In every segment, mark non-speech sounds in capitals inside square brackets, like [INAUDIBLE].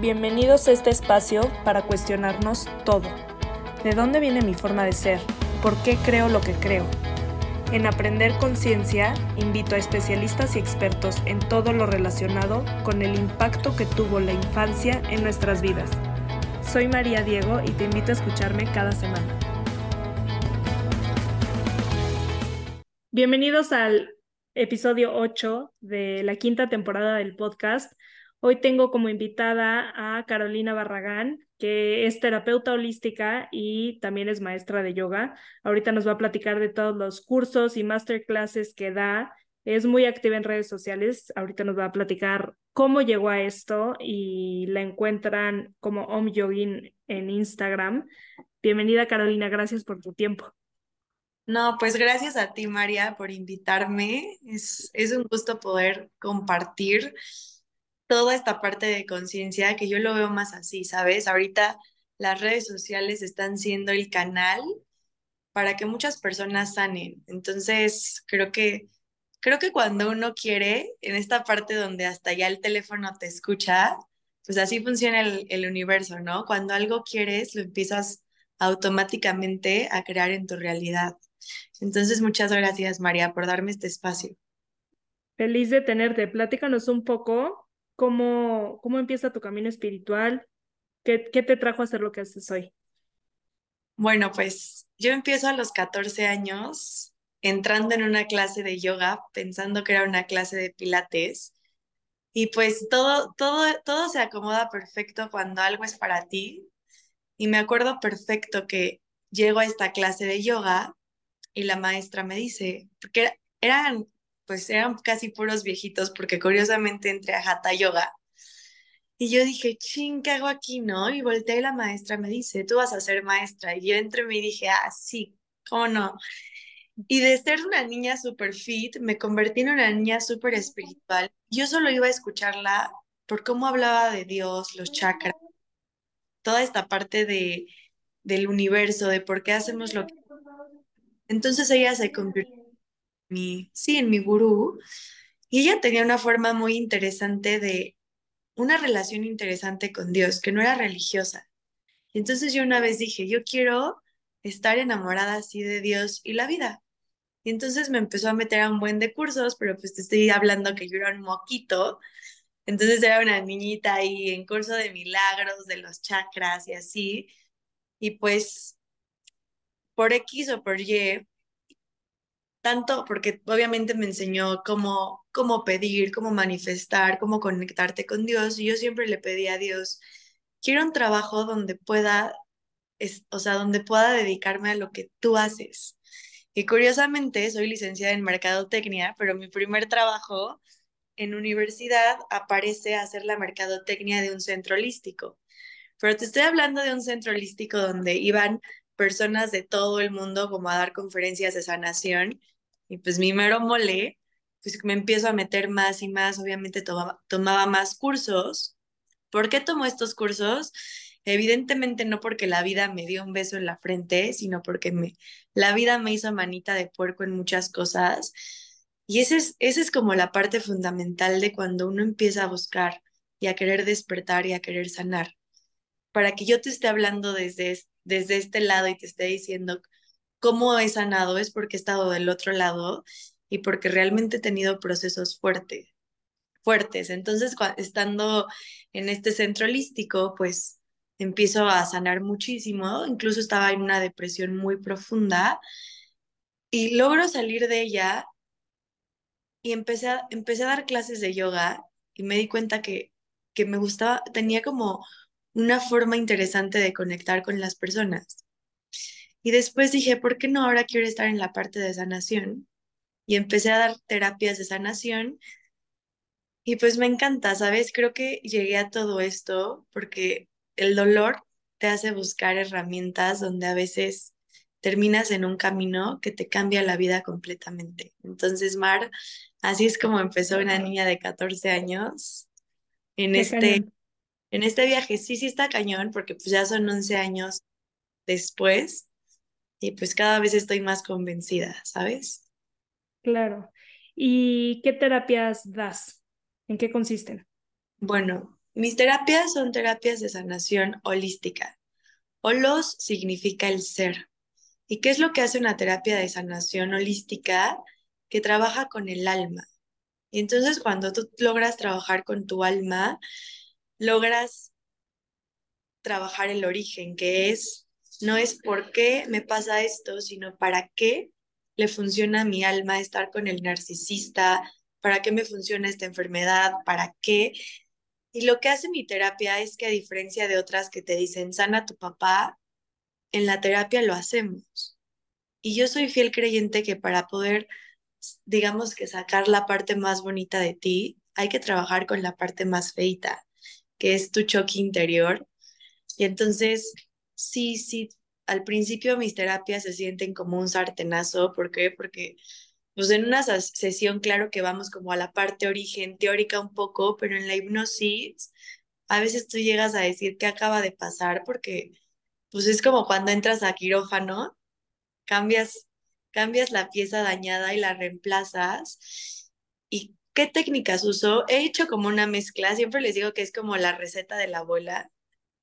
Bienvenidos a este espacio para cuestionarnos todo. ¿De dónde viene mi forma de ser? ¿Por qué creo lo que creo? En Aprender Conciencia invito a especialistas y expertos en todo lo relacionado con el impacto que tuvo la infancia en nuestras vidas. Soy María Diego y te invito a escucharme cada semana. Bienvenidos al episodio 8 de la quinta temporada del podcast. Hoy tengo como invitada a Carolina Barragán, que es terapeuta holística y también es maestra de yoga. Ahorita nos va a platicar de todos los cursos y masterclasses que da. Es muy activa en redes sociales. Ahorita nos va a platicar cómo llegó a esto y la encuentran como Om Yogin en Instagram. Bienvenida Carolina, gracias por tu tiempo. No, pues gracias a ti, María, por invitarme. Es, es un gusto poder compartir toda esta parte de conciencia que yo lo veo más así, ¿sabes? Ahorita las redes sociales están siendo el canal para que muchas personas sanen. Entonces, creo que creo que cuando uno quiere, en esta parte donde hasta ya el teléfono te escucha, pues así funciona el, el universo, ¿no? Cuando algo quieres, lo empiezas automáticamente a crear en tu realidad. Entonces, muchas gracias, María, por darme este espacio. Feliz de tenerte. Platícanos un poco ¿Cómo, cómo empieza tu camino espiritual? ¿Qué, ¿Qué te trajo a hacer lo que haces hoy? Bueno, pues yo empiezo a los 14 años entrando en una clase de yoga, pensando que era una clase de pilates. Y pues todo, todo, todo se acomoda perfecto cuando algo es para ti. Y me acuerdo perfecto que llego a esta clase de yoga y la maestra me dice, porque eran pues eran casi puros viejitos, porque curiosamente entré a Hatha Yoga. Y yo dije, ching, ¿qué hago aquí, no? Y volteé y la maestra me dice, tú vas a ser maestra. Y yo entré y me dije, ah, sí, ¿cómo no? Y de ser una niña súper fit, me convertí en una niña súper espiritual. Yo solo iba a escucharla por cómo hablaba de Dios, los chakras, toda esta parte de, del universo, de por qué hacemos lo que... Entonces ella se convirtió mi, sí, en mi gurú, y ella tenía una forma muy interesante de, una relación interesante con Dios, que no era religiosa. entonces yo una vez dije, yo quiero estar enamorada así de Dios y la vida. Y entonces me empezó a meter a un buen de cursos, pero pues te estoy hablando que yo era un moquito. Entonces era una niñita ahí en curso de milagros, de los chakras y así. Y pues por X o por Y, tanto porque obviamente me enseñó cómo, cómo pedir, cómo manifestar, cómo conectarte con Dios. Y yo siempre le pedí a Dios, quiero un trabajo donde pueda, es, o sea, donde pueda dedicarme a lo que tú haces. Y curiosamente, soy licenciada en Mercadotecnia, pero mi primer trabajo en universidad aparece hacer la mercadotecnia de un centro holístico. Pero te estoy hablando de un centro holístico donde iban personas de todo el mundo como a dar conferencias de sanación y pues mi mero mole, pues me empiezo a meter más y más, obviamente tomaba, tomaba más cursos. ¿Por qué tomo estos cursos? Evidentemente no porque la vida me dio un beso en la frente, sino porque me, la vida me hizo manita de puerco en muchas cosas. Y esa es, ese es como la parte fundamental de cuando uno empieza a buscar y a querer despertar y a querer sanar. Para que yo te esté hablando desde, desde este lado y te esté diciendo cómo he sanado es porque he estado del otro lado y porque realmente he tenido procesos fuertes, fuertes. Entonces, estando en este centro holístico, pues empiezo a sanar muchísimo, incluso estaba en una depresión muy profunda y logro salir de ella y empecé a, empecé a dar clases de yoga y me di cuenta que, que me gustaba, tenía como una forma interesante de conectar con las personas. Y después dije, ¿por qué no ahora quiero estar en la parte de sanación? Y empecé a dar terapias de sanación. Y pues me encanta, ¿sabes? Creo que llegué a todo esto porque el dolor te hace buscar herramientas donde a veces terminas en un camino que te cambia la vida completamente. Entonces, Mar, así es como empezó una niña de 14 años en este, en este viaje. Sí, sí está cañón, porque pues ya son 11 años después, y pues cada vez estoy más convencida, ¿sabes? Claro. ¿Y qué terapias das? ¿En qué consisten? Bueno, Mis terapias son terapias de sanación holística. Holos significa el ser. ¿Y qué es lo que hace una terapia de sanación holística? Que trabaja con el alma. Y entonces cuando tú logras trabajar con tu alma, logras trabajar el origen, que es, no es por qué me pasa esto, sino para qué le funciona a mi alma estar con el narcisista, para qué me funciona esta enfermedad, para qué. Y lo que hace mi terapia es que a diferencia de otras que te dicen, sana tu papá, en la terapia lo hacemos. Y yo soy fiel creyente que para poder, digamos que sacar la parte más bonita de ti, hay que trabajar con la parte más feita, que es tu choque interior. Y entonces, sí, sí, al principio mis terapias se sienten como un sartenazo. ¿Por qué? Porque pues en una sesión, claro que vamos como a la parte origen teórica un poco, pero en la hipnosis a veces tú llegas a decir qué acaba de pasar porque pues es como cuando entras a quirófano, cambias, cambias la pieza dañada y la reemplazas. ¿Y qué técnicas uso? He hecho como una mezcla, siempre les digo que es como la receta de la abuela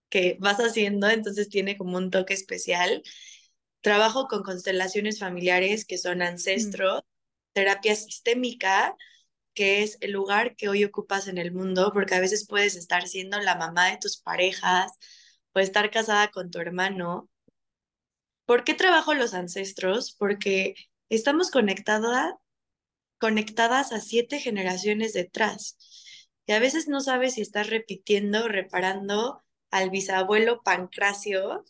que vas haciendo, entonces tiene como un toque especial. Trabajo con constelaciones familiares que son mm. ancestros, terapia sistémica, que es el lugar que hoy ocupas en el mundo, porque a veces puedes estar siendo la mamá de tus parejas o estar casada con tu hermano. ¿Por qué trabajo los ancestros? Porque estamos conectadas, conectadas a siete generaciones detrás. Y a veces no sabes si estás repitiendo, reparando al bisabuelo Pancracio.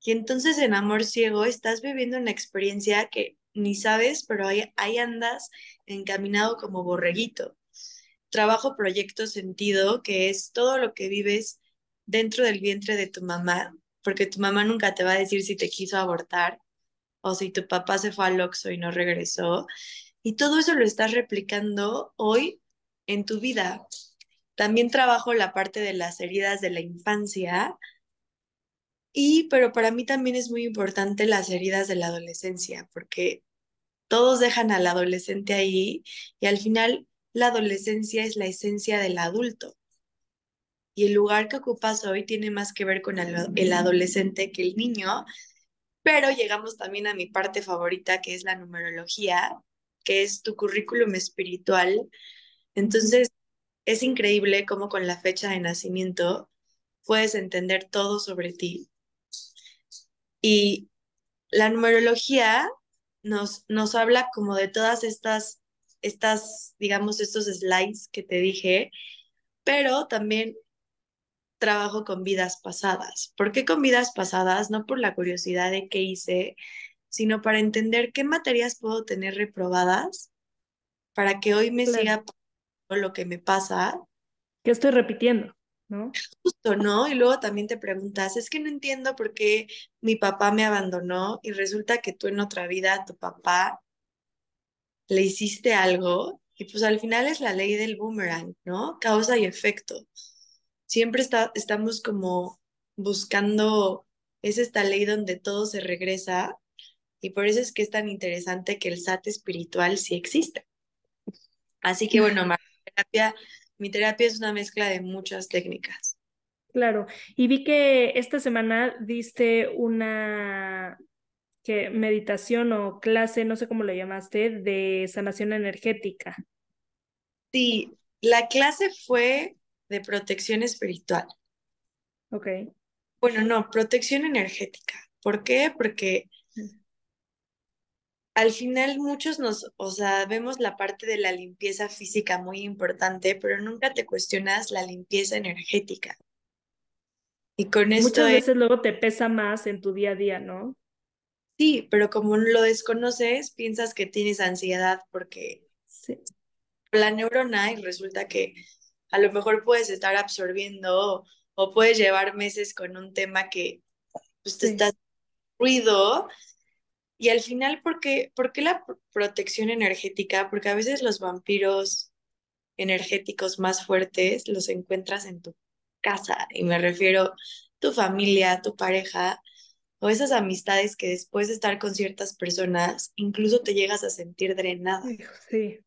Y entonces en Amor Ciego estás viviendo una experiencia que ni sabes, pero ahí, ahí andas encaminado como borreguito. Trabajo Proyecto Sentido, que es todo lo que vives dentro del vientre de tu mamá, porque tu mamá nunca te va a decir si te quiso abortar o si tu papá se fue al Oxxo y no regresó. Y todo eso lo estás replicando hoy en tu vida. También trabajo la parte de las heridas de la infancia, y pero para mí también es muy importante las heridas de la adolescencia, porque todos dejan al adolescente ahí y al final la adolescencia es la esencia del adulto. Y el lugar que ocupas hoy tiene más que ver con el, el adolescente que el niño, pero llegamos también a mi parte favorita, que es la numerología, que es tu currículum espiritual. Entonces, es increíble cómo con la fecha de nacimiento puedes entender todo sobre ti. Y la numerología nos, nos habla como de todas estas, estas, digamos, estos slides que te dije, pero también trabajo con vidas pasadas. ¿Por qué con vidas pasadas? No por la curiosidad de qué hice, sino para entender qué materias puedo tener reprobadas para que hoy me siga lo que me pasa. ¿Qué estoy repitiendo? ¿No? Justo, ¿no? Y luego también te preguntas, es que no entiendo por qué mi papá me abandonó y resulta que tú en otra vida a tu papá le hiciste algo y pues al final es la ley del boomerang, ¿no? Causa y efecto. Siempre está, estamos como buscando, es esta ley donde todo se regresa y por eso es que es tan interesante que el SAT espiritual sí existe. Así que bueno, terapia, mi terapia es una mezcla de muchas técnicas. Claro, y vi que esta semana diste una que meditación o clase, no sé cómo lo llamaste, de sanación energética. Sí, la clase fue de protección espiritual. Ok. Bueno, no, protección energética. ¿Por qué? Porque al final muchos nos, o sea, vemos la parte de la limpieza física muy importante, pero nunca te cuestionas la limpieza energética. Y con esto Muchas veces luego te pesa más en tu día a día, ¿no? Sí, pero como lo desconoces, piensas que tienes ansiedad porque la neurona y resulta que a lo mejor puedes estar absorbiendo o, puedes llevar meses con un tema que pues, te está ruido y al final, ¿por qué, ¿por qué la protección energética? Porque a veces los vampiros energéticos más fuertes los encuentras en tu casa, y me refiero tu familia, tu pareja, o esas amistades que después de estar con ciertas personas, incluso te llegas a sentir drenada. Sí.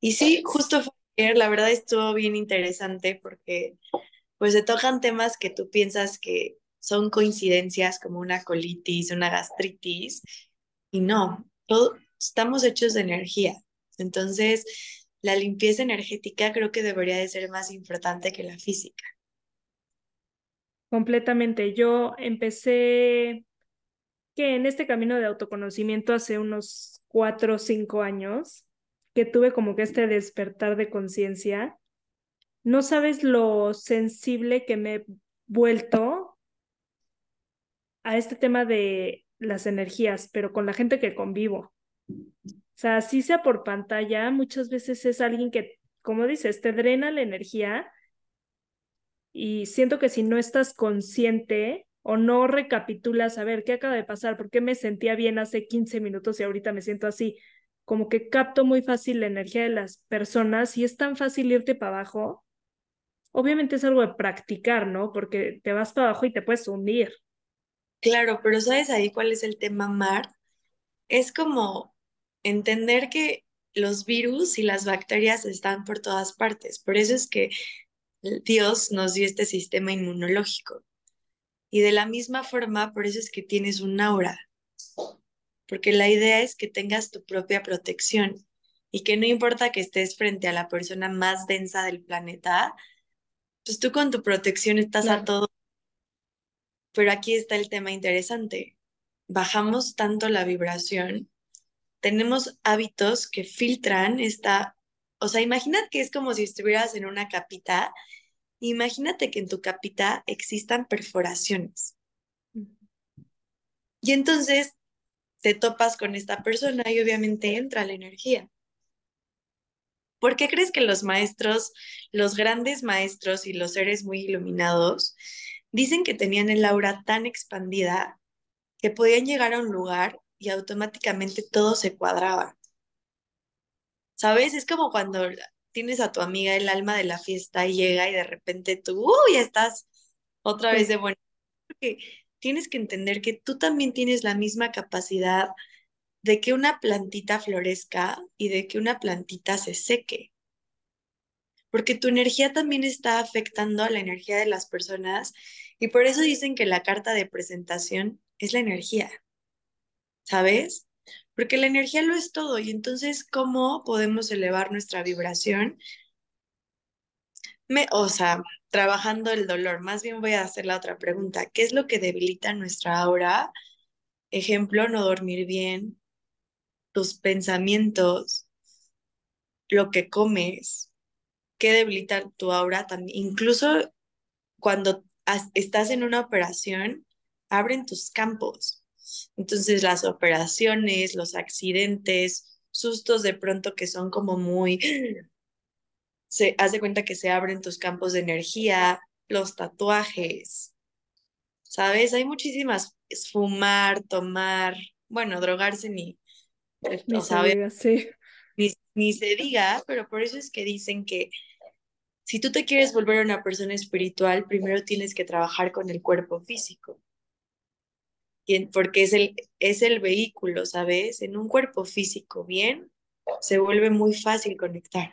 Y sí, justo fue La verdad estuvo bien interesante porque pues se tocan temas que tú piensas que son coincidencias como una colitis, una gastritis y no, todo, estamos hechos de energía. Entonces, la limpieza energética creo que debería de ser más importante que la física. Completamente. Yo empecé que en este camino de autoconocimiento hace unos cuatro o cinco años, que tuve como que este despertar de conciencia, no sabes lo sensible que me he vuelto a este tema de las energías, pero con la gente que convivo. O sea, así sea por pantalla, muchas veces es alguien que, como dices, te drena la energía y siento que si no estás consciente o no recapitulas, a ver, ¿qué acaba de pasar? ¿Por qué me sentía bien hace 15 minutos y ahorita me siento así? Como que capto muy fácil la energía de las personas y es tan fácil irte para abajo. Obviamente es algo de practicar, ¿no? Porque te vas para abajo y te puedes hundir. Claro, pero ¿sabes ahí cuál es el tema, Mar? Es como entender que los virus y las bacterias están por todas partes. Por eso es que Dios nos dio este sistema inmunológico. Y de la misma forma, por eso es que tienes un aura. Porque la idea es que tengas tu propia protección y que no importa que estés frente a la persona más densa del planeta, pues tú con tu protección estás a todo. Pero aquí está el tema interesante. Bajamos tanto la vibración, tenemos hábitos que filtran esta o sea, imagínate que es como si estuvieras en una capita. Imagínate que en tu capita existan perforaciones. Y entonces te topas con esta persona y obviamente entra la energía. ¿Por qué crees que los maestros, los grandes maestros y los seres muy iluminados, dicen que tenían el aura tan expandida que podían llegar a un lugar y automáticamente todo se cuadraba? ¿Sabes? Es como cuando tienes a tu amiga el alma de la fiesta y llega y de repente tú, uy, estás otra vez de bueno. Porque tienes que entender que tú también tienes la misma capacidad de que una plantita florezca y de que una plantita se seque. Porque tu energía también está afectando a la energía de las personas y por eso dicen que la carta de presentación es la energía. ¿Sabes? porque la energía lo es todo. Y entonces, ¿cómo podemos elevar nuestra vibración? Me, o sea, trabajando el dolor. Más bien voy a hacer la otra pregunta. ¿Qué es lo que debilita nuestra aura? Ejemplo, no dormir bien, tus pensamientos, lo que comes, ¿qué debilita tu aura también? Incluso cuando estás en una operación, abren tus campos. Entonces las operaciones, los accidentes, sustos de pronto que son como muy, se hace cuenta que se abren tus campos de energía, los tatuajes, ¿sabes? Hay muchísimas, fumar, tomar, bueno, drogarse ni, ni se diga, sí. Ni, ni se diga, pero por eso es que dicen que si tú te quieres volver una persona espiritual, primero tienes que trabajar con el cuerpo físico porque es el, es el vehículo, ¿sabes? En un cuerpo físico bien, se vuelve muy fácil conectar.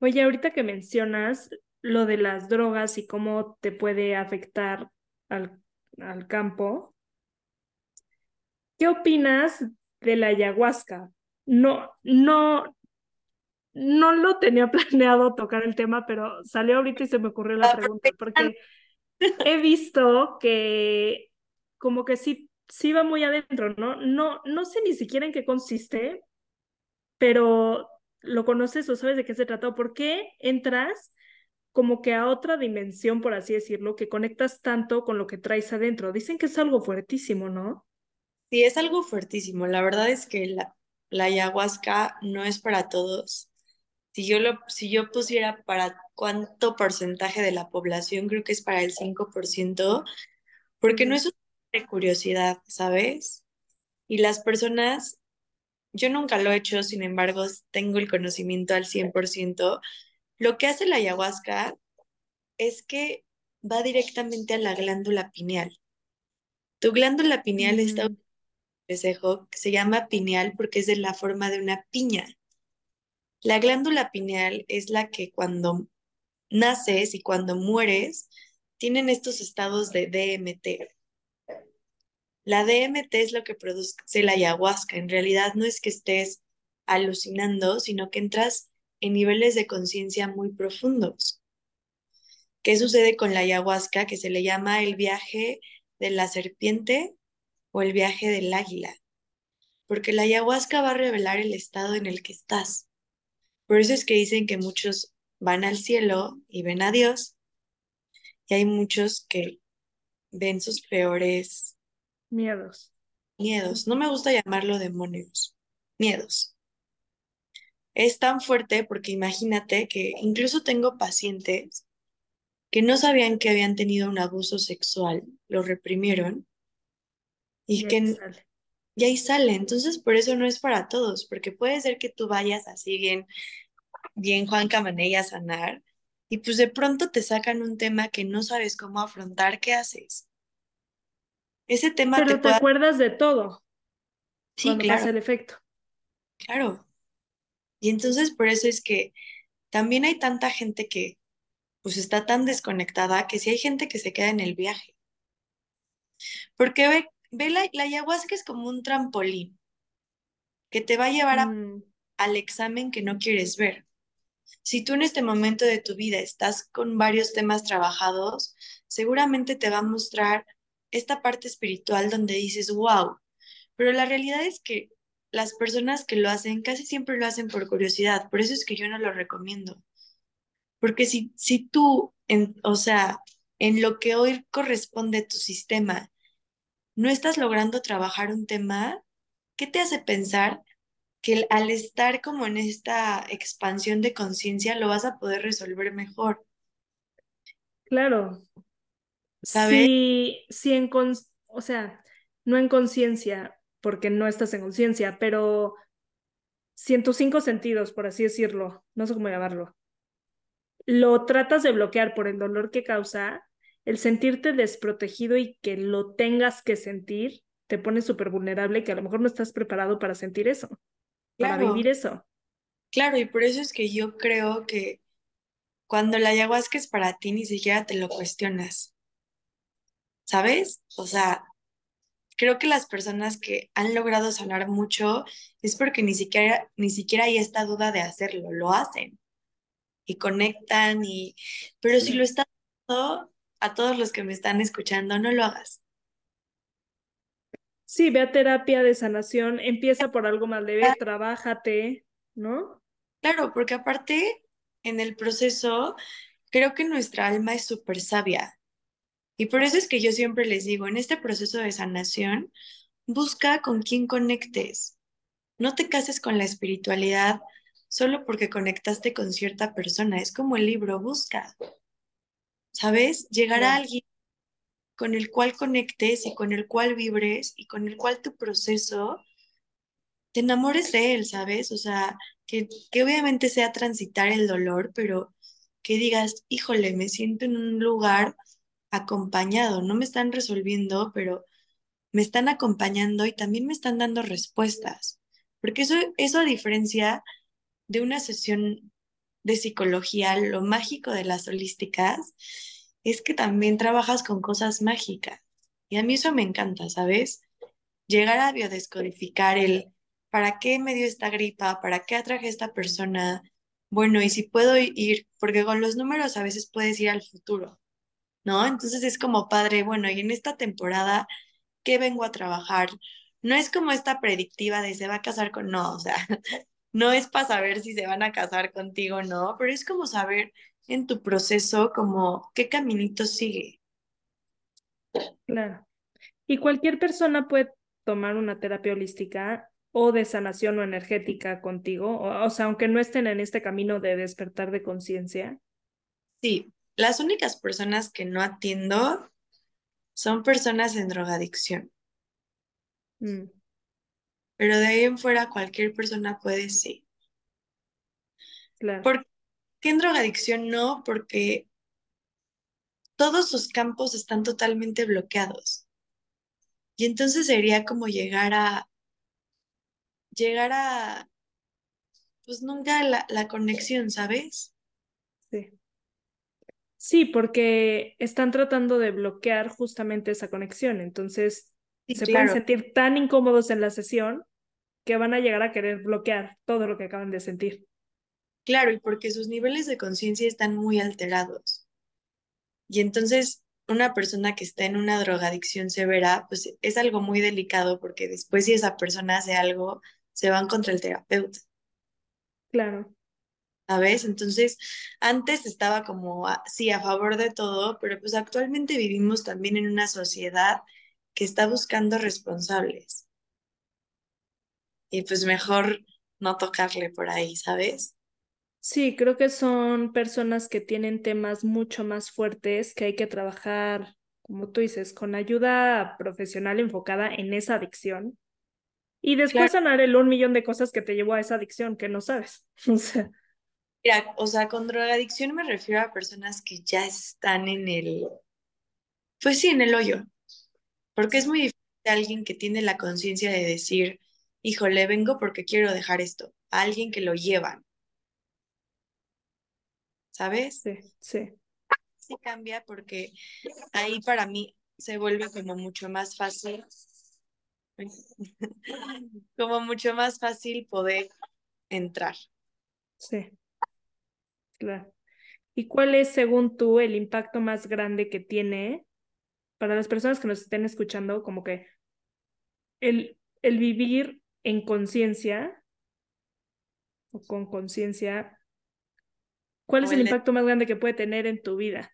Oye, ahorita que mencionas lo de las drogas y cómo te puede afectar al, al campo, ¿qué opinas de la ayahuasca? No, no, no lo tenía [LAUGHS] planeado tocar el tema, pero salió ahorita y se me ocurrió la pregunta, porque he visto que como que sí, sí va muy adentro, ¿no? No, no sé ni siquiera en qué consiste, pero lo conoces o sabes de qué se trata, o por qué entras como que a otra dimensión, por así decirlo, que conectas tanto con lo que traes adentro. Dicen que es algo fuertísimo, ¿no? Sí, es algo fuertísimo. La verdad es que la, la ayahuasca no es para todos. Si yo, lo, si yo pusiera para cuánto porcentaje de la población, creo que es para el 5%, porque no es curiosidad, ¿sabes? Y las personas, yo nunca lo he hecho, sin embargo, tengo el conocimiento al 100%. Lo que hace la ayahuasca es que va directamente a la glándula pineal. Tu glándula pineal está un que se llama pineal porque es de la forma de una piña. La glándula pineal es la que cuando naces y cuando mueres tienen estos estados de DMT. La DMT es lo que produce la ayahuasca. En realidad no es que estés alucinando, sino que entras en niveles de conciencia muy profundos. ¿Qué sucede con la ayahuasca? Que se le llama el viaje de la serpiente o el viaje del águila. Porque la ayahuasca va a revelar el estado en el que estás. Por eso es que dicen que muchos van al cielo y ven a Dios, y hay muchos que ven sus peores miedos. Miedos. No me gusta llamarlo demonios. Miedos. Es tan fuerte porque imagínate que incluso tengo pacientes que no sabían que habían tenido un abuso sexual, lo reprimieron y, que y ahí sale. Entonces, por eso no es para todos, porque puede ser que tú vayas así bien, bien Juan Camanella a sanar y pues de pronto te sacan un tema que no sabes cómo afrontar, ¿qué haces? Ese tema Pero te, acuerdas de todo. Sí, cuando claro. pasa el efecto. Claro. Y entonces por eso es que también hay tanta gente que pues está tan desconectada que si hay gente que se queda en el viaje. Porque ve, ve la, la ayahuasca es como un trampolín que te va a llevar Mm, al examen que no quieres ver. Si tú en este momento de tu vida estás con varios temas trabajados, seguramente te va a mostrar esta parte espiritual donde dices, wow, pero la realidad es que las personas que lo hacen casi siempre lo hacen por curiosidad, por eso es que yo no lo recomiendo. Porque si, si tú, en, o sea, en lo que hoy corresponde a tu sistema, no estás logrando trabajar un tema, ¿qué te hace pensar que al estar como en esta expansión de conciencia lo vas a poder resolver mejor? claro. ¿Sabes? Sí, sí en con, o sea, no en conciencia, porque no estás en conciencia, pero si en tus cinco sentidos, por así decirlo, no sé cómo llamarlo, lo tratas de bloquear por el dolor que causa, el sentirte desprotegido y que lo tengas que sentir, te pone súper vulnerable que a lo mejor no estás preparado para sentir eso, para vivir eso. claro, y por eso es que yo creo que cuando la ayahuasca es para ti, ni siquiera te lo cuestionas, ¿sabes? O sea, creo que las personas que han logrado sanar mucho es porque ni siquiera, ni siquiera hay esta duda de hacerlo, lo hacen y conectan y, pero si lo estás haciendo, a todos los que me están escuchando, no lo hagas. Sí, ve a terapia de sanación, empieza por algo más leve, trabájate, ¿no? Claro, porque aparte, en el proceso, creo que nuestra alma es súper sabia. Y por eso es que yo siempre les digo, en este proceso de sanación, busca con quién conectes. No te cases con la espiritualidad solo porque conectaste con cierta persona. Es como el libro, busca, ¿sabes? Llegar a alguien con el cual conectes y con el cual vibres y con el cual tu proceso te enamores de él, ¿sabes? O sea, que, que obviamente sea transitar el dolor, pero que digas, híjole, me siento en un lugar acompañado, no me están resolviendo, pero me están acompañando y también me están dando respuestas. Porque eso, eso a diferencia de una sesión de psicología, lo mágico de las holísticas es que también trabajas con cosas mágicas. Y a mí eso me encanta, ¿sabes? Llegar a biodescodificar el ¿para qué me dio esta gripa? ¿Para qué atraje a esta persona? Bueno, y si puedo ir, porque con los números a veces puedes ir al futuro, ¿no? Entonces es como padre, bueno, y en esta temporada, ¿qué vengo a trabajar? No es como esta predictiva de se va a casar con, no, o sea, [LAUGHS] no es para saber si se van a casar contigo o no, pero es como saber en tu proceso como qué caminito sigue. Claro. Y cualquier persona puede tomar una terapia holística o de sanación o energética contigo, o, o sea, aunque no estén en este camino de despertar de conciencia. Sí, las únicas personas que no atiendo son personas en drogadicción, Mm, pero de ahí en fuera cualquier persona puede sí. claro, ¿Por qué en drogadicción no? Porque todos sus campos están totalmente bloqueados. Y entonces sería como llegar a, llegar a, pues nunca la, la conexión, ¿sabes? Sí. Sí, porque están tratando de bloquear justamente esa conexión. Entonces, Sí, se claro. pueden sentir tan incómodos en la sesión que van a llegar a querer bloquear todo lo que acaban de sentir. Claro, y porque sus niveles de conciencia están muy alterados. Y entonces, una persona que está en una drogadicción severa, pues es algo muy delicado porque después si esa persona hace algo, se van contra el terapeuta, Claro. ¿sabes? Entonces, antes estaba como, a- sí, a favor de todo, pero pues actualmente vivimos también en una sociedad que está buscando responsables. Y pues mejor no tocarle por ahí, ¿sabes? Sí, creo que son personas que tienen temas mucho más fuertes que hay que trabajar, como tú dices, con ayuda profesional enfocada en esa adicción y Claro. después sanar el un millón de cosas que te llevó a esa adicción que no sabes. [LAUGHS] O sea, Mira, o sea, con drogadicción me refiero a personas que ya están en el, pues sí, en el hoyo, porque es muy a alguien que tiene la conciencia de decir, híjole, vengo porque quiero dejar esto, a alguien que lo llevan, ¿sabes? sí, sí, Sí cambia porque ahí para mí se vuelve como mucho más fácil, [LAUGHS] como mucho más fácil poder entrar. sí, claro. ¿Y cuál es, según tú, el impacto más grande que tiene para las personas que nos estén escuchando, como que el, el vivir en conciencia o con conciencia, ¿cuál O es el impacto más grande que puede tener en tu vida?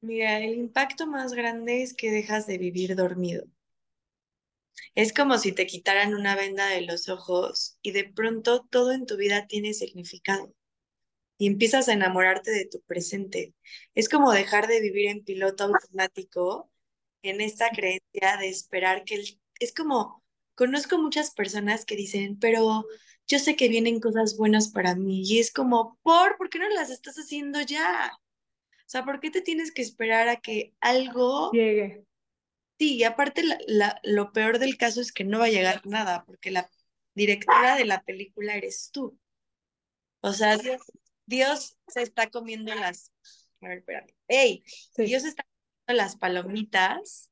Mira, el impacto más grande es que dejas de vivir dormido. Es como si te quitaran una venda de los ojos y de pronto todo en tu vida tiene significado y empiezas a enamorarte de tu presente. Es como dejar de vivir en piloto automático, en esta creencia de esperar que el... Es como, conozco muchas personas que dicen, pero yo sé que vienen cosas buenas para mí y es como, ¿por? ¿Por qué no las estás haciendo ya? O sea, ¿por qué te tienes que esperar a que algo Llegue. Sí, y aparte la- la- lo peor del caso es que no va a llegar nada, porque la directora de la película eres tú. O sea, Dios, Dios se está comiendo las... A ver, espérame. ¡Ey! Sí, Dios está las palomitas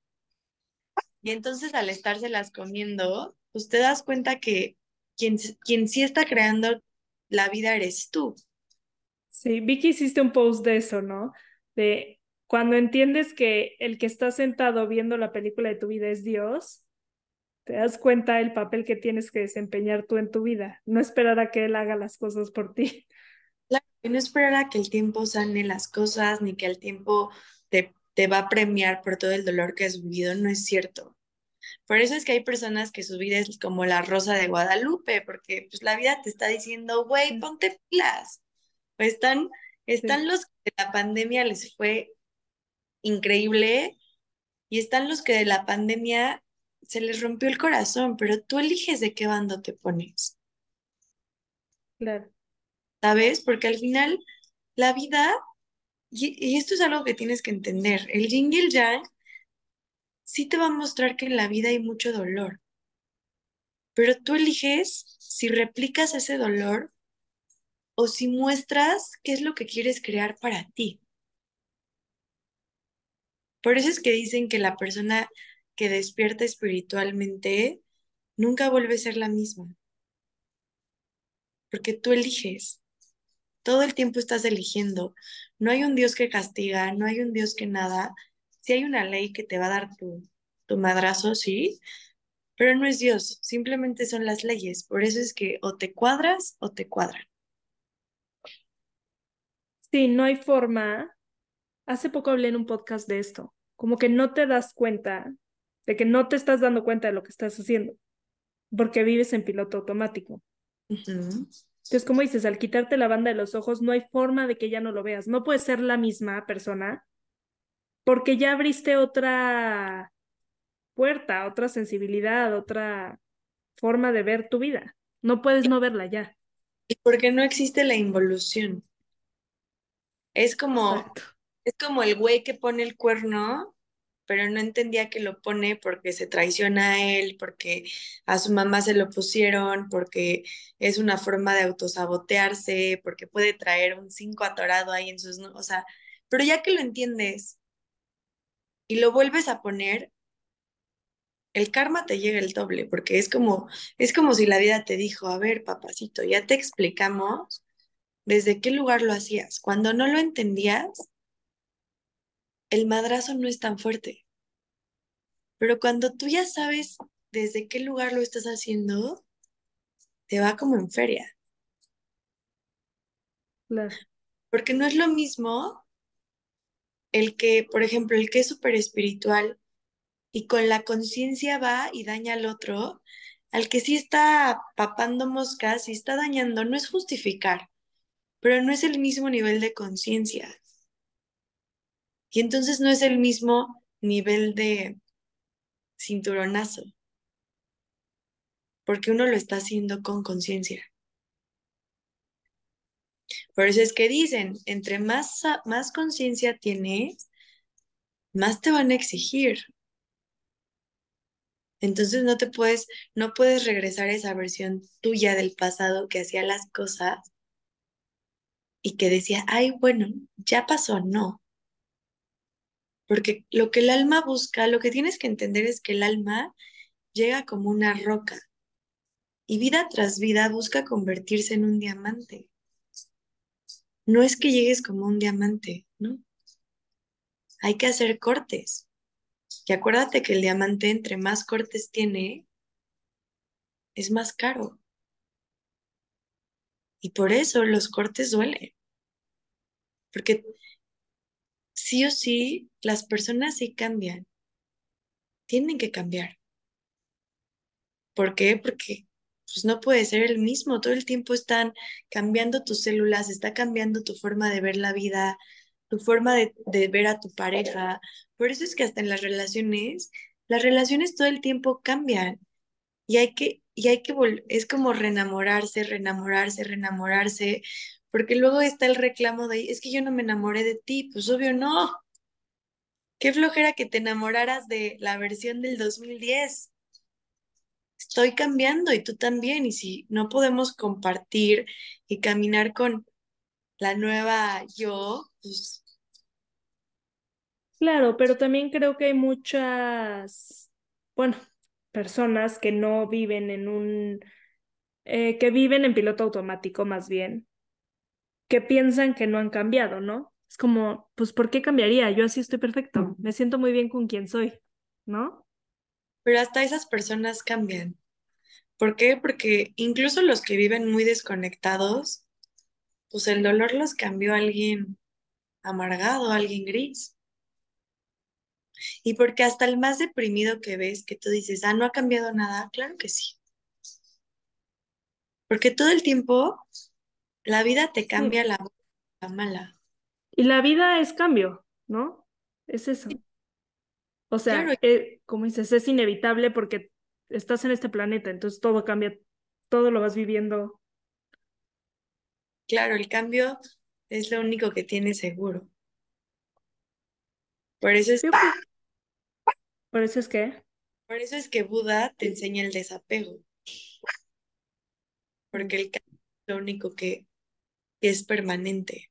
y entonces al estárselas comiendo, pues te das cuenta que quien, quien sí está creando la vida eres tú. sí. Vicky hiciste un post de eso, ¿no? De cuando entiendes que el que está sentado viendo la película de tu vida es Dios, te das cuenta el papel que tienes que desempeñar tú en tu vida, no esperar a que Él haga las cosas por ti. Claro, y no esperar a que el tiempo sane las cosas, ni que el tiempo te, te va a premiar por todo el dolor que has vivido, no es cierto. Por eso es que hay personas que su vida es como la rosa de Guadalupe, porque pues la vida te está diciendo, güey, ponte pilas. O están, están Sí, los que de la pandemia les fue increíble y están los que de la pandemia se les rompió el corazón, pero tú eliges de qué bando te pones, claro. ¿sabes? Porque al final la vida, y, esto es algo que tienes que entender, el yin y el yang sí te va a mostrar que en la vida hay mucho dolor, pero tú eliges si replicas ese dolor o si muestras qué es lo que quieres crear para ti. Por eso es que dicen que la persona que despierta espiritualmente nunca vuelve a ser la misma, porque tú eliges. Todo el tiempo estás eligiendo. No hay un Dios que castiga, no hay un Dios que nada. Sí hay una ley que te va a dar tu, tu madrazo, sí, pero no es Dios, simplemente son las leyes. Por eso es que o te cuadras o te cuadran. Sí, no hay forma. Hace poco hablé en un podcast de esto, como que no te das cuenta de que no te estás dando cuenta de lo que estás haciendo, porque vives en piloto automático. Entonces, como dices, al quitarte la banda de los ojos, no hay forma de que ya no lo veas. No puedes ser la misma persona porque ya abriste otra puerta, otra sensibilidad, otra forma de ver tu vida. No puedes no verla ya. Y porque no existe la involución. Es como, Exacto. es como el güey que pone el cuerno, pero no entendía que lo pone porque se traiciona a él, porque a su mamá se lo pusieron, porque es una forma de autosabotearse, porque puede traer un cinco atorado ahí en sus, o sea, pero ya que lo entiendes y lo vuelves a poner, el karma te llega el doble, porque es como, es como si la vida te dijo, a ver, papacito, ya te explicamos desde qué lugar lo hacías. Cuando no lo entendías, el madrazo no es tan fuerte. Pero cuando tú ya sabes desde qué lugar lo estás haciendo, te va como en feria. Claro. Porque no es lo mismo el que, por ejemplo, el que es súper espiritual y con la conciencia va y daña al otro, al que sí está papando moscas y está dañando, no es justificar, pero no es el mismo nivel de conciencia. Y entonces no es el mismo nivel de cinturonazo, porque uno lo está haciendo con conciencia. Por eso es que dicen, entre más, más conciencia tienes, más te van a exigir. Entonces no te puedes, no puedes regresar a esa versión tuya del pasado que hacía las cosas y que decía, ay, bueno, ya pasó, no. Porque lo que el alma busca, lo que tienes que entender es que el alma llega como una roca y vida tras vida busca convertirse en un diamante. No es que llegues como un diamante, ¿no? Hay que hacer cortes. Y acuérdate que el diamante entre más cortes tiene, es más caro. Y por eso los cortes duelen. Porque sí o sí, las personas sí cambian. Tienen que cambiar. ¿Por qué? Porque pues no puede ser el mismo. Todo el tiempo están cambiando tus células, está cambiando tu forma de ver la vida, tu forma de, ver a tu pareja. Por eso es que hasta en las relaciones, las relaciones todo el tiempo cambian y hay que, y hay que es como reenamorarse, reenamorarse, reenamorarse, porque luego está el reclamo de, es que yo no me enamoré de ti, pues obvio no. Qué flojera que te enamoraras de la versión del 2010. Estoy cambiando y tú también, y si no podemos compartir y caminar con la nueva yo, pues... Claro, pero también creo que hay muchas, bueno, personas que no viven en un, eh, que viven en piloto automático más bien, que piensan que no han cambiado, ¿no? Es como, pues, ¿por qué cambiaría? Yo así estoy perfecto, me siento muy bien con quien soy, ¿no? Pero hasta esas personas cambian. ¿Por qué? Porque incluso los que viven muy desconectados, pues el dolor los cambió a alguien amargado, a alguien gris. Y porque hasta el más deprimido que ves, que tú dices, ah, no ha cambiado nada, claro que sí. Porque todo el tiempo la vida te cambia la, la mala. Y la vida es cambio, ¿no? Es eso. O sea, eh, como dices, es inevitable porque estás en este planeta, entonces todo cambia, todo lo vas viviendo. Claro, el cambio es lo único que tiene seguro. Por eso es... Por eso es que... Por eso es que Buda te enseña el desapego. Porque el cambio es lo único que es permanente.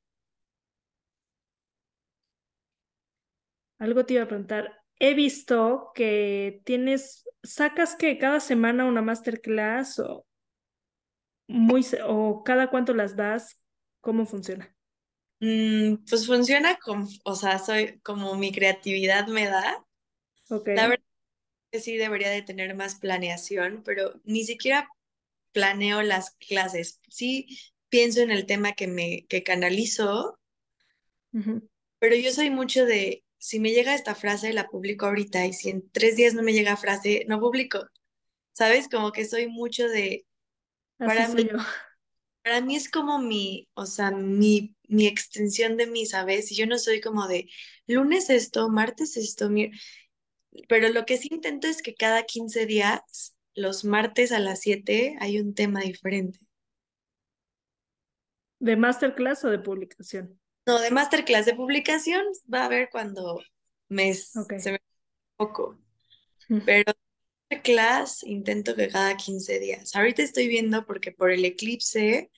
Algo te iba a preguntar. He visto que tienes, sacas que cada semana una masterclass o muy o cada cuánto las das, ¿cómo funciona? Mm, pues funciona como, o sea, soy como mi creatividad me da. Okay. La verdad es que sí debería de tener más planeación, pero ni siquiera planeo las clases. Sí pienso en el tema que me que canalizo, pero yo soy mucho de, si me llega esta frase, la publico ahorita, y si en tres días no me llega frase, no publico. ¿Sabes? Como que soy mucho de... para, mí, para mí es como mi, o sea, mi, mi extensión de mí, ¿sabes? Y yo no soy como de lunes esto, martes esto, pero lo que sí intento es que cada 15 días, los martes a las 7, hay un tema diferente. ¿De masterclass o de publicación? No, de masterclass de publicación va a haber cuando me, se me poco, pero clase intento que cada 15 días. Ahorita estoy viendo porque por el eclipse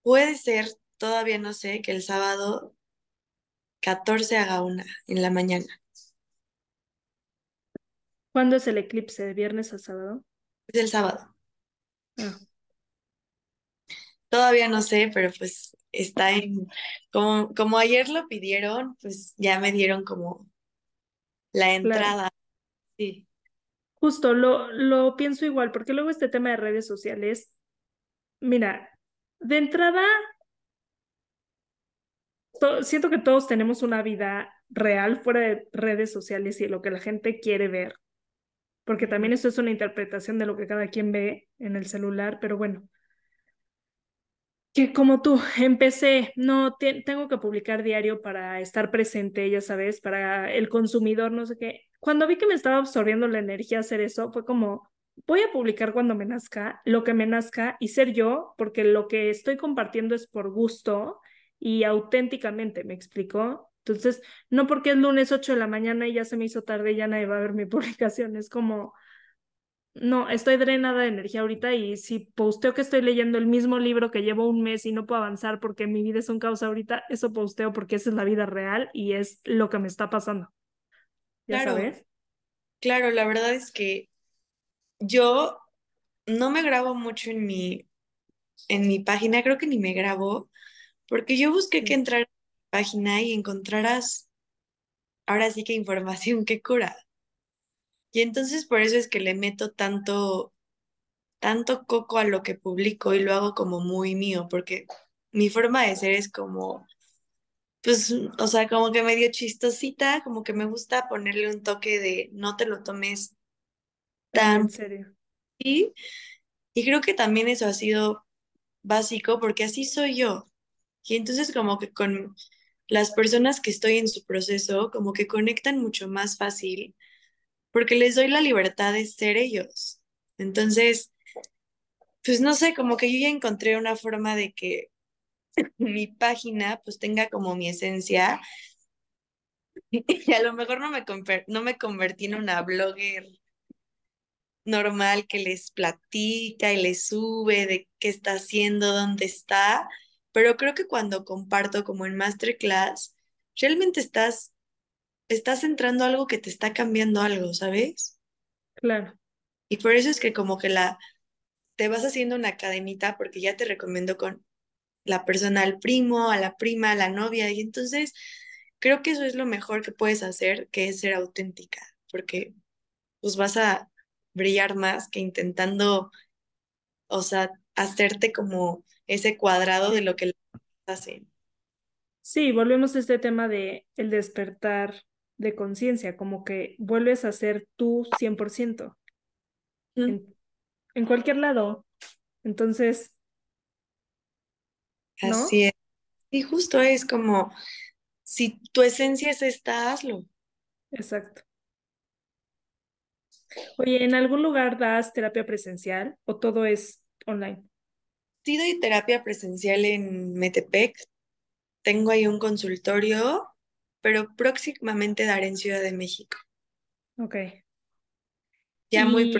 puede ser, todavía no sé, que el sábado 14 haga una en la mañana. ¿Cuándo es el eclipse? ¿De viernes a sábado? Es el sábado. Ah. Todavía no sé, pero pues está en, como, como ayer lo pidieron, pues ya me dieron como la entrada. Sí. Justo, lo, lo pienso igual, porque luego este tema de redes sociales, mira, de entrada, siento que todos tenemos una vida real fuera de redes sociales y lo que la gente quiere ver, porque también eso es una interpretación de lo que cada quien ve en el celular, pero bueno, que como tú, empecé, no, tengo que publicar diario para estar presente, ya sabes, para el consumidor, no sé qué. Cuando vi que me estaba absorbiendo la energía hacer eso, fue como, voy a publicar cuando me nazca, lo que me nazca y ser yo, porque lo que estoy compartiendo es por gusto y auténticamente, ¿me explico? Entonces, no porque es lunes 8 de la mañana y ya se me hizo tarde ya nadie va a ver mi [LAUGHS] publicación, es como, no, estoy drenada de energía ahorita y si posteo que estoy leyendo el mismo libro que llevo un mes y no puedo avanzar porque mi vida es un caos ahorita, eso posteo porque esa es la vida real y es lo que me está pasando. ¿Ya claro, sabes? Claro, la verdad es que yo no me grabo mucho en mi, en mi página, creo que ni me grabo, porque yo busqué que entrar a mi página y encontraras ahora sí que información que cura. Y entonces por eso es que le meto tanto, tanto coco a lo que publico y lo hago como muy mío, porque mi forma de ser es como, pues, o sea, como que medio chistosita, como que me gusta ponerle un toque de no te lo tomes tan... En serio. Y, y creo que también eso ha sido básico porque así soy yo. Y entonces como que con las personas que estoy en su proceso, como que conectan mucho más fácil porque les doy la libertad de ser ellos. Entonces, pues no sé, como que yo ya encontré una forma de que [LAUGHS] mi página pues tenga como mi esencia y a lo mejor no me, no me convertí en una blogger normal que les platica y les sube de qué está haciendo, dónde está, pero creo que cuando comparto como en masterclass, realmente estás estás entrando a algo que te está cambiando algo, ¿sabes? Claro. Y por eso es que como que la te vas haciendo una cadenita porque ya te recomiendo con la persona al primo, a la prima, a la novia y entonces creo que eso es lo mejor que puedes hacer, que es ser auténtica, porque pues vas a brillar más que intentando, o sea, hacerte como ese cuadrado de lo que hacen. Sí, volvemos a este tema de el despertar de conciencia, como que vuelves a ser tú 100% en, en cualquier lado. Entonces, ¿no? Así es. Y justo es como, si tu esencia es esta, hazlo. Exacto. Oye, ¿en algún lugar das terapia presencial o todo es online? Sí doy terapia presencial en Metepec. Tengo ahí un consultorio pero próximamente daré en Ciudad de México. Ok. Ya muy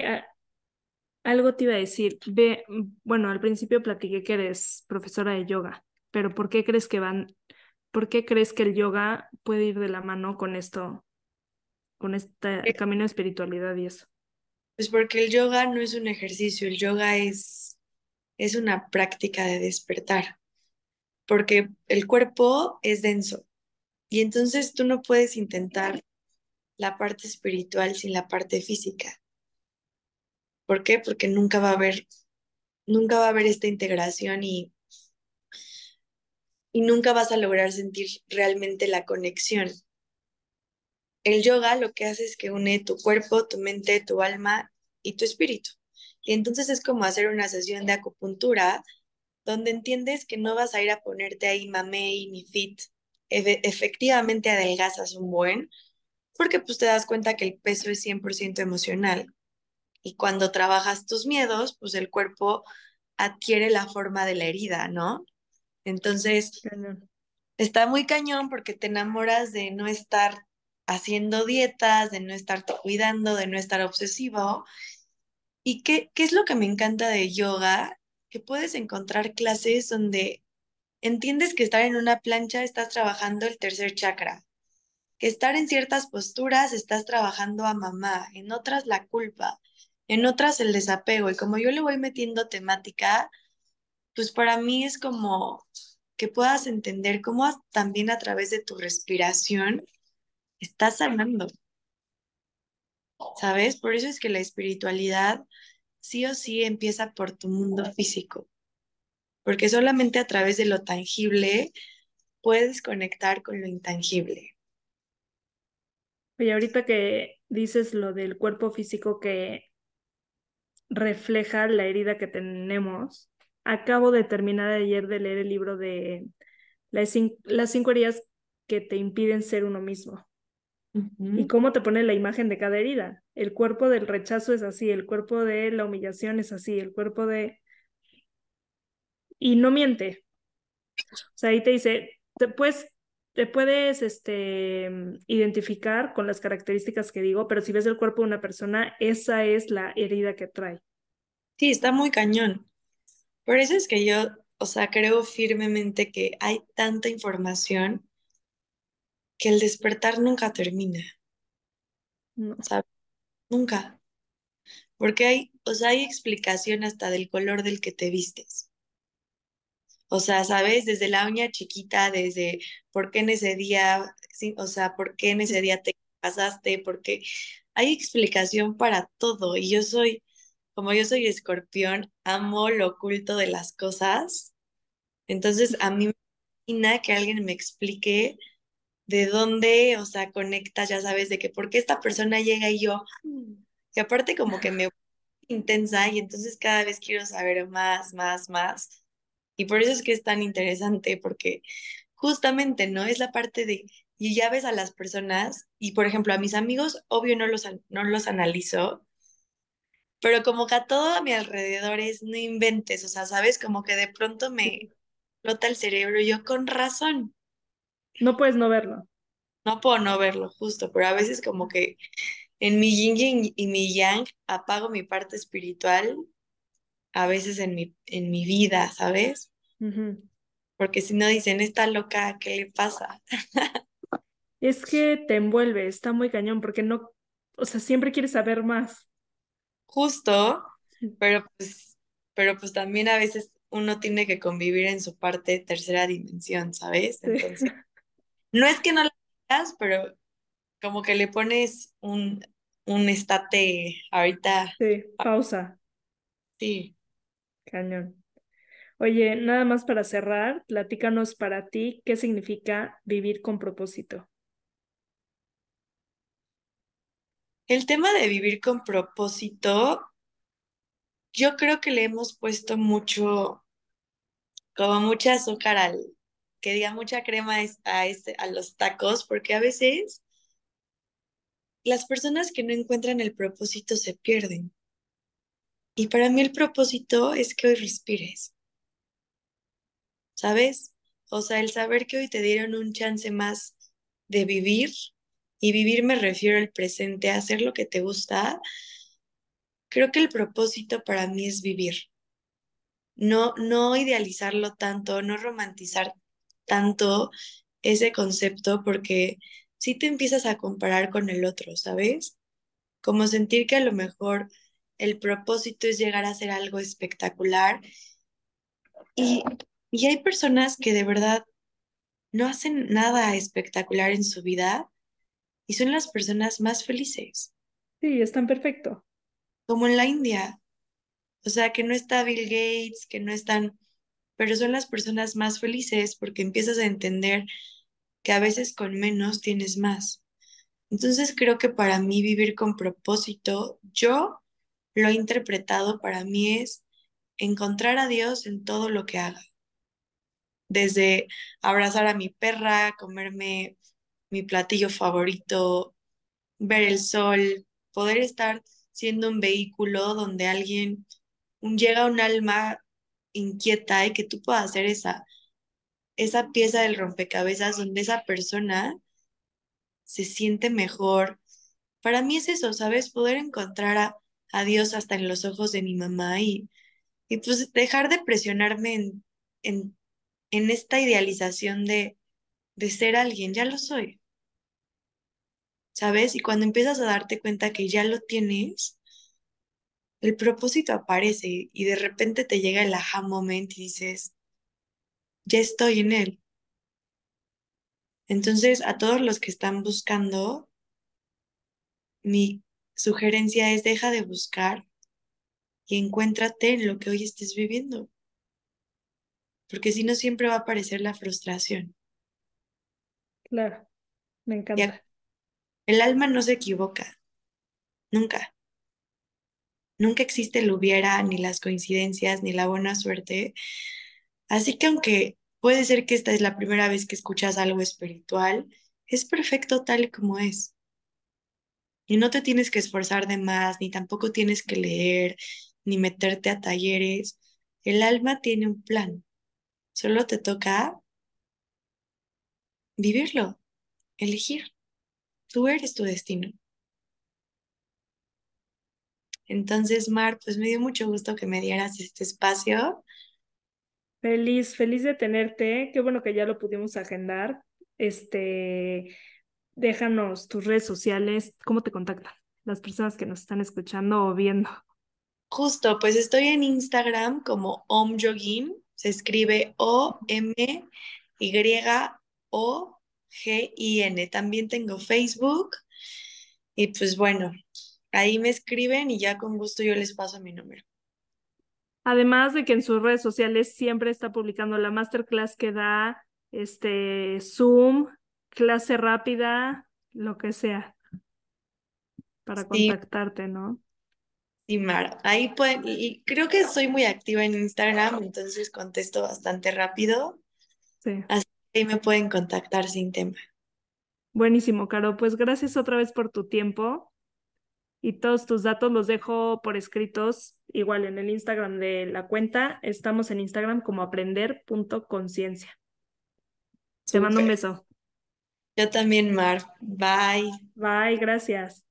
algo te iba a decir. Ve, bueno, al principio platiqué que eres profesora de yoga, pero ¿por qué crees que van, por qué crees que el yoga puede ir de la mano con esto, con este camino de espiritualidad y eso? Pues porque el yoga no es un ejercicio, el yoga es, es una práctica de despertar, porque el cuerpo es denso y entonces tú no puedes intentar la parte espiritual sin la parte física. ¿Por qué? Porque nunca va a haber, nunca va a haber esta integración y, y nunca vas a lograr sentir realmente la conexión. El yoga lo que hace es que une tu cuerpo, tu mente, tu alma y tu espíritu. Y entonces es como hacer una sesión de acupuntura donde entiendes que no vas a ir a ponerte ahí mamey ni fit efectivamente adelgazas un buen, porque pues te das cuenta que el peso es 100% emocional. Y cuando trabajas tus miedos, pues el cuerpo adquiere la forma de la herida, ¿no? Entonces, está muy cañón porque te enamoras de no estar haciendo dietas, de no estarte cuidando, de no estar obsesivo. ¿Y qué, qué es lo que me encanta de yoga? Que puedes encontrar clases donde entiendes que estar en una plancha estás trabajando el tercer chakra, que estar en ciertas posturas estás trabajando a mamá, en otras la culpa, en otras el desapego. Y como yo le voy metiendo temática, pues para mí es como que puedas entender cómo también a través de tu respiración estás sanando. ¿Sabes? Por eso es que la espiritualidad sí o sí empieza por tu mundo físico, porque solamente a través de lo tangible puedes conectar con lo intangible. Oye, ahorita que dices lo del cuerpo físico que refleja la herida que tenemos, acabo de terminar ayer de leer el libro de las, cinco heridas que te impiden ser uno mismo. Y cómo te pone la imagen de cada herida. El cuerpo del rechazo es así, el cuerpo de la humillación es así, el cuerpo de... Y no miente. O sea, ahí te dice, te puedes, te puedes este, identificar con las características que digo, pero si ves el cuerpo de una persona, esa es la herida que trae. Sí, está muy cañón. Por eso es que yo, o sea, creo firmemente que hay tanta información que el despertar nunca termina. No. ¿Sabes? Nunca. Porque hay, o sea, hay explicación hasta del color del que te vistes. O sea, ¿sabes? Desde la uña chiquita, desde por qué en ese día, o sea, por qué en ese día te casaste, porque hay explicación para todo. Y yo soy, como yo soy escorpión, amo lo oculto de las cosas. Entonces, a mí me fascina que alguien me explique de dónde, o sea, conectas, ya sabes, de que por qué esta persona llega y yo, y aparte como que [LAUGHS] me intensa y entonces cada vez quiero saber más, más, más. Y por eso es que es tan interesante, porque justamente, ¿no? Es la parte de, y ya ves a las personas, y por ejemplo, a mis amigos, obvio no los, no los analizo, pero como que a todo a mi alrededor es, no inventes, o sea, ¿sabes? Como que de pronto me flota el cerebro, yo con razón. No puedes no verlo. No puedo no verlo, justo, pero a veces como que en mi yin y mi yang apago mi parte espiritual, a veces en mi, en mi vida, ¿sabes? Porque si no dicen, esta loca, ¿qué le pasa? es que te envuelve, está muy cañón, porque no, o sea, siempre quieres saber más justo, pero pues, pero pues también a veces uno tiene que convivir en su parte tercera dimensión, ¿sabes? Entonces, [LAUGHS] no es que no la digas, pero como que le pones un, un estate ahorita. Sí, pausa. Sí. Cañón. Oye, nada más para cerrar, platícanos para ti qué significa vivir con propósito. El tema de vivir con propósito, yo creo que le hemos puesto mucho, como mucha azúcar al, que diga mucha crema a, este, a los tacos, porque a veces las personas que no encuentran el propósito se pierden. Y para mí el propósito es que hoy respires. ¿Sabes? O sea, el saber que hoy te dieron un chance más de vivir y vivir me refiero al presente, a hacer lo que te gusta, creo que el propósito para mí es vivir. No, no idealizarlo tanto, no romantizar tanto ese concepto porque si te empiezas a comparar con el otro, ¿sabes? Como sentir que a lo mejor el propósito es llegar a hacer algo espectacular y, y hay personas que de verdad no hacen nada espectacular en su vida y son las personas más felices. Sí, están perfecto. Como en la India. O sea, que no está Bill Gates, que no están, pero son las personas más felices porque empiezas a entender que a veces con menos tienes más. Entonces creo que para mí vivir con propósito, yo lo he interpretado para mí es encontrar a Dios en todo lo que haga. Desde abrazar a mi perra, comerme mi platillo favorito, ver el sol, poder estar siendo un vehículo donde alguien llega un alma inquieta y que tú puedas hacer esa, esa pieza del rompecabezas donde esa persona se siente mejor. Para mí es eso, ¿sabes? Poder encontrar a, a Dios hasta en los ojos de mi mamá y, y pues dejar de presionarme en, en, en esta idealización de, de ser alguien, ya lo soy. ¿Sabes? Y cuando empiezas a darte cuenta que ya lo tienes, el propósito aparece y de repente te llega el aha moment y dices, ya estoy en él. Entonces, a todos los que están buscando, mi sugerencia es deja de buscar y encuéntrate en lo que hoy estés viviendo. Porque si no, siempre va a aparecer la frustración. Claro, me encanta. El alma no se equivoca, nunca. Nunca existe el hubiera, ni las coincidencias, ni la buena suerte. Así que aunque puede ser que esta es la primera vez que escuchas algo espiritual, es perfecto tal como es. Y no te tienes que esforzar de más, ni tampoco tienes que leer, ni meterte a talleres. El alma tiene un plan. Solo te toca vivirlo, elegir. Tú eres tu destino. Entonces, Mar, pues me dio mucho gusto que me dieras este espacio. Feliz, feliz de tenerte. Qué bueno que ya lo pudimos agendar. Este, déjanos tus redes sociales, cómo te contactan las personas que nos están escuchando o viendo. Justo, pues estoy en Instagram como OmJogin, se escribe O-M-Y-O-G-I-N. También tengo Facebook y pues bueno, Ahí me escriben y ya con gusto yo les paso mi número. Además de que en sus redes sociales siempre está publicando la masterclass que da, este, Zoom, clase rápida, lo que sea, para contactarte, ¿no? Sí, Mar, ahí pueden, y creo que soy muy activa en Instagram, entonces contesto bastante rápido. Sí. Así que ahí me pueden contactar sin tema. Buenísimo, Caro. Pues gracias otra vez por tu tiempo y todos tus datos los dejo por escritos igual en el Instagram de la cuenta. Estamos en Instagram como aprender.conciencia. Te mando un beso. Yo también, Mar. Bye. Bye, gracias.